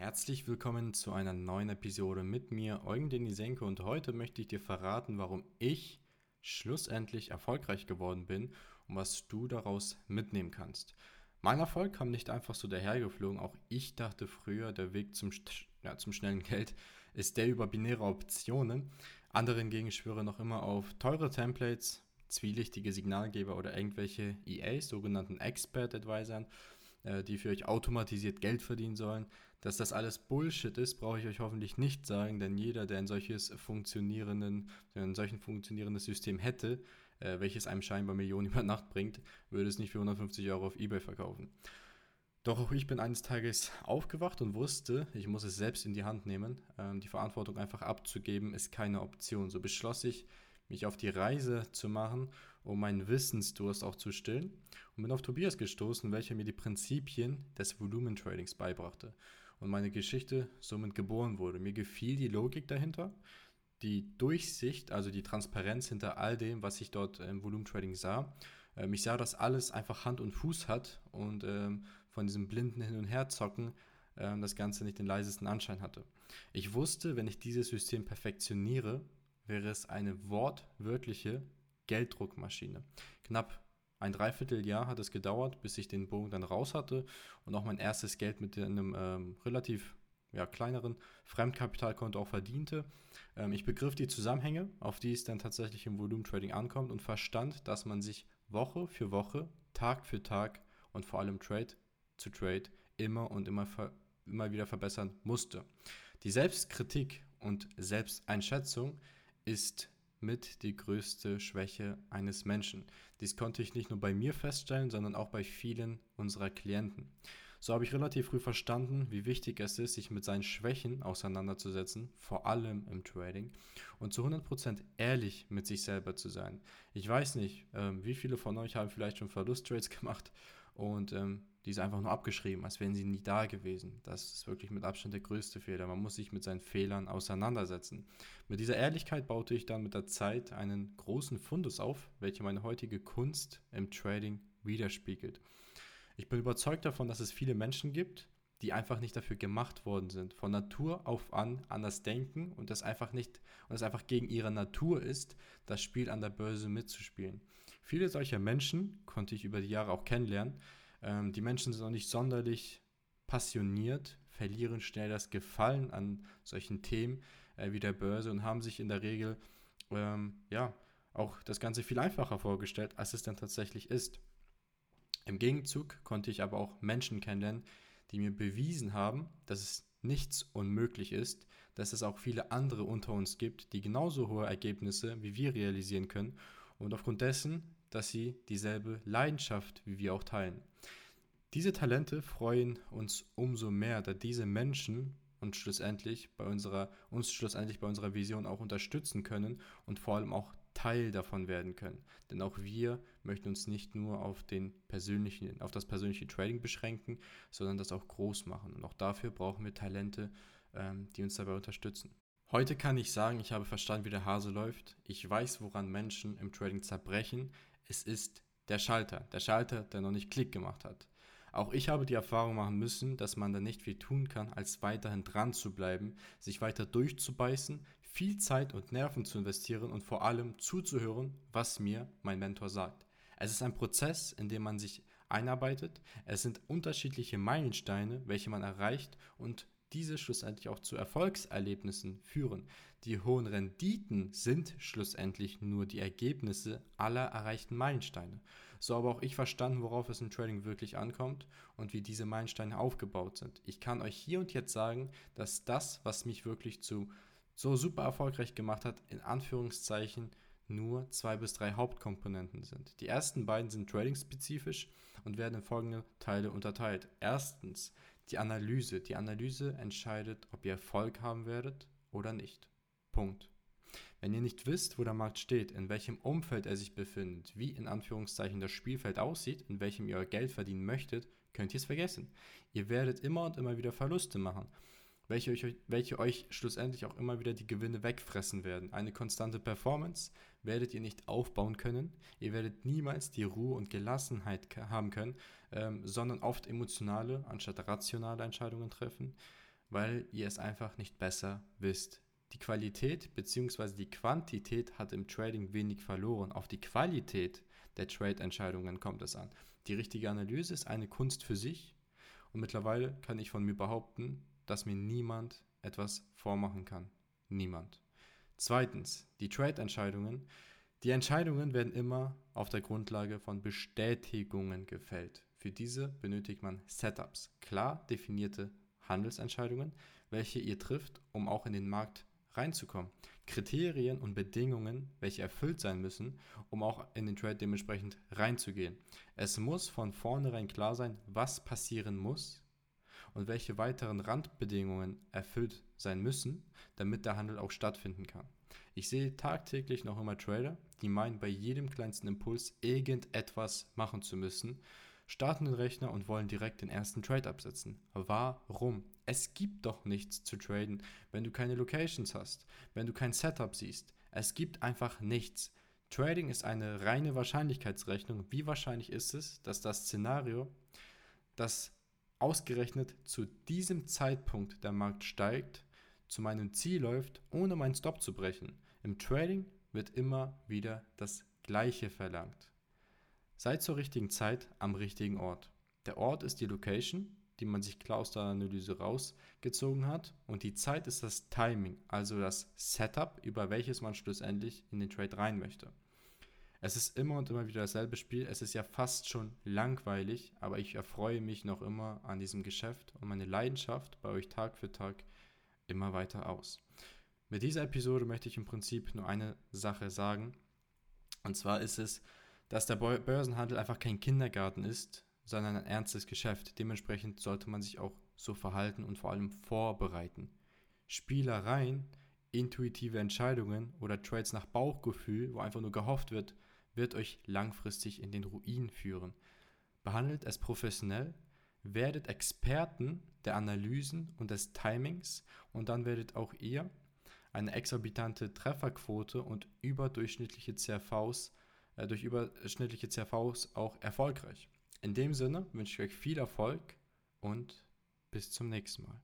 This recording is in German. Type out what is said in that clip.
Herzlich willkommen zu einer neuen Episode mit mir, Eugen Denisenko, und heute möchte ich dir verraten, warum ich schlussendlich erfolgreich geworden bin und was du daraus mitnehmen kannst. Mein Erfolg kam nicht einfach so dahergeflogen, auch ich dachte früher, der Weg zum, ja, zum schnellen Geld ist der über binäre Optionen. Andere hingegen schwören noch immer auf teure Templates, zwielichtige Signalgeber oder irgendwelche EAs, sogenannten Expert Advisern äh, die für euch automatisiert Geld verdienen sollen. Dass das alles Bullshit ist, brauche ich euch hoffentlich nicht sagen, denn jeder, der ein solches funktionierenden, ein solchen funktionierendes System hätte, äh, welches einem scheinbar Millionen über Nacht bringt, würde es nicht für 150 Euro auf Ebay verkaufen. Doch auch ich bin eines Tages aufgewacht und wusste, ich muss es selbst in die Hand nehmen. Ähm, die Verantwortung einfach abzugeben ist keine Option. So beschloss ich, mich auf die Reise zu machen, um meinen Wissensdurst auch zu stillen und bin auf Tobias gestoßen, welcher mir die Prinzipien des Volumentradings beibrachte und meine Geschichte somit geboren wurde. Mir gefiel die Logik dahinter, die Durchsicht, also die Transparenz hinter all dem, was ich dort im Volumentrading sah. Ähm, ich sah, dass alles einfach Hand und Fuß hat und ähm, von diesem blinden Hin- und Herzocken ähm, das Ganze nicht den leisesten Anschein hatte. Ich wusste, wenn ich dieses System perfektioniere, wäre es eine wortwörtliche Gelddruckmaschine. Knapp ein Dreivierteljahr hat es gedauert, bis ich den Bogen dann raus hatte und auch mein erstes Geld mit einem ähm, relativ ja, kleineren Fremdkapitalkonto auch verdiente. Ähm, ich begriff die Zusammenhänge, auf die es dann tatsächlich im Volumetrading ankommt und verstand, dass man sich Woche für Woche, Tag für Tag und vor allem Trade zu Trade immer und immer, immer wieder verbessern musste. Die Selbstkritik und Selbsteinschätzung ist mit die größte Schwäche eines Menschen. Dies konnte ich nicht nur bei mir feststellen, sondern auch bei vielen unserer Klienten. So habe ich relativ früh verstanden, wie wichtig es ist, sich mit seinen Schwächen auseinanderzusetzen, vor allem im Trading, und zu 100% ehrlich mit sich selber zu sein. Ich weiß nicht, ähm, wie viele von euch haben vielleicht schon Verlusttrades gemacht und ähm, diese einfach nur abgeschrieben, als wären sie nie da gewesen. Das ist wirklich mit Abstand der größte Fehler. Man muss sich mit seinen Fehlern auseinandersetzen. Mit dieser Ehrlichkeit baute ich dann mit der Zeit einen großen Fundus auf, welcher meine heutige Kunst im Trading widerspiegelt. Ich bin überzeugt davon, dass es viele Menschen gibt, die einfach nicht dafür gemacht worden sind, von Natur auf an anders denken und das einfach nicht und es einfach gegen ihre Natur ist, das Spiel an der Börse mitzuspielen. Viele solcher Menschen konnte ich über die Jahre auch kennenlernen, ähm, die Menschen sind auch nicht sonderlich passioniert, verlieren schnell das Gefallen an solchen Themen äh, wie der Börse und haben sich in der Regel ähm, ja auch das Ganze viel einfacher vorgestellt, als es dann tatsächlich ist. Im Gegenzug konnte ich aber auch Menschen kennenlernen, die mir bewiesen haben, dass es nichts unmöglich ist, dass es auch viele andere unter uns gibt, die genauso hohe Ergebnisse wie wir realisieren können und aufgrund dessen dass sie dieselbe Leidenschaft wie wir auch teilen. Diese Talente freuen uns umso mehr, da diese Menschen uns schlussendlich bei unserer, uns schlussendlich bei unserer Vision auch unterstützen können und vor allem auch Teil davon werden können. Denn auch wir möchten uns nicht nur auf, den persönlichen, auf das persönliche Trading beschränken, sondern das auch groß machen. Und auch dafür brauchen wir Talente, ähm, die uns dabei unterstützen. Heute kann ich sagen, ich habe verstanden, wie der Hase läuft. Ich weiß, woran Menschen im Trading zerbrechen. Es ist der Schalter. Der Schalter, der noch nicht Klick gemacht hat. Auch ich habe die Erfahrung machen müssen, dass man da nicht viel tun kann, als weiterhin dran zu bleiben, sich weiter durchzubeißen, viel Zeit und Nerven zu investieren und vor allem zuzuhören, was mir mein Mentor sagt. Es ist ein Prozess, in dem man sich einarbeitet. Es sind unterschiedliche Meilensteine, welche man erreicht und diese schlussendlich auch zu Erfolgserlebnissen führen. Die hohen Renditen sind schlussendlich nur die Ergebnisse aller erreichten Meilensteine. So habe auch ich verstanden, worauf es im Trading wirklich ankommt und wie diese Meilensteine aufgebaut sind. Ich kann euch hier und jetzt sagen, dass das, was mich wirklich zu so super erfolgreich gemacht hat, in Anführungszeichen nur zwei bis drei Hauptkomponenten sind. Die ersten beiden sind trading-spezifisch und werden in folgende Teile unterteilt. Erstens die Analyse. Die Analyse entscheidet, ob ihr Erfolg haben werdet oder nicht. Punkt. Wenn ihr nicht wisst, wo der Markt steht, in welchem Umfeld er sich befindet, wie in Anführungszeichen das Spielfeld aussieht, in welchem ihr euer Geld verdienen möchtet, könnt ihr es vergessen. Ihr werdet immer und immer wieder Verluste machen welche euch, welche euch schlussendlich auch immer wieder die Gewinne wegfressen werden. Eine konstante Performance werdet ihr nicht aufbauen können. Ihr werdet niemals die Ruhe und Gelassenheit haben können, ähm, sondern oft emotionale anstatt rationale Entscheidungen treffen. weil ihr es einfach nicht besser wisst. Die Qualität bzw. die Quantität hat im Trading wenig verloren. Auf die Qualität der Trade-Entscheidungen kommt es an. Die richtige Analyse ist eine Kunst für sich und mittlerweile kann ich von mir behaupten, dass mir niemand etwas vormachen kann. Niemand. Zweitens, die Trade-Entscheidungen. Die Entscheidungen werden immer auf der Grundlage von Bestätigungen gefällt. Für diese benötigt man Setups, klar definierte Handelsentscheidungen, welche ihr trifft, um auch in den Markt reinzukommen. Kriterien und Bedingungen, welche erfüllt sein müssen, um auch in den Trade dementsprechend reinzugehen. Es muss von vornherein klar sein, was passieren muss und welche weiteren Randbedingungen erfüllt sein müssen, damit der Handel auch stattfinden kann. Ich sehe tagtäglich noch immer Trader, die meinen, bei jedem kleinsten Impuls irgendetwas machen zu müssen, starten den Rechner und wollen direkt den ersten Trade absetzen. Warum? Es gibt doch nichts zu traden, wenn du keine Locations hast, wenn du kein Setup siehst. Es gibt einfach nichts. Trading ist eine reine Wahrscheinlichkeitsrechnung. Wie wahrscheinlich ist es, dass das Szenario, das ausgerechnet zu diesem Zeitpunkt der Markt steigt, zu meinem Ziel läuft, ohne meinen Stop zu brechen? Im Trading wird immer wieder das Gleiche verlangt. Seid zur richtigen Zeit am richtigen Ort. Der Ort ist die Location, die man sich klar aus der Analyse rausgezogen hat. Und die Zeit ist das Timing, also das Setup, über welches man schlussendlich in den Trade rein möchte. Es ist immer und immer wieder dasselbe Spiel. Es ist ja fast schon langweilig, aber ich erfreue mich noch immer an diesem Geschäft und meine Leidenschaft bei euch Tag für Tag immer weiter aus. Mit dieser Episode möchte ich im Prinzip nur eine Sache sagen. Und zwar ist es, dass der Börsenhandel einfach kein Kindergarten ist, sondern ein ernstes Geschäft. Dementsprechend sollte man sich auch so verhalten und vor allem vorbereiten. Spielereien, intuitive Entscheidungen oder Trades nach Bauchgefühl, wo einfach nur gehofft wird, wird euch langfristig in den Ruin führen. Behandelt es professionell, werdet Experten der Analysen und des Timings und dann werdet auch ihr eine exorbitante Trefferquote und überdurchschnittliche CRVs äh, durch überschnittliche CRVs auch erfolgreich. In dem Sinne wünsche ich euch viel Erfolg und bis zum nächsten Mal.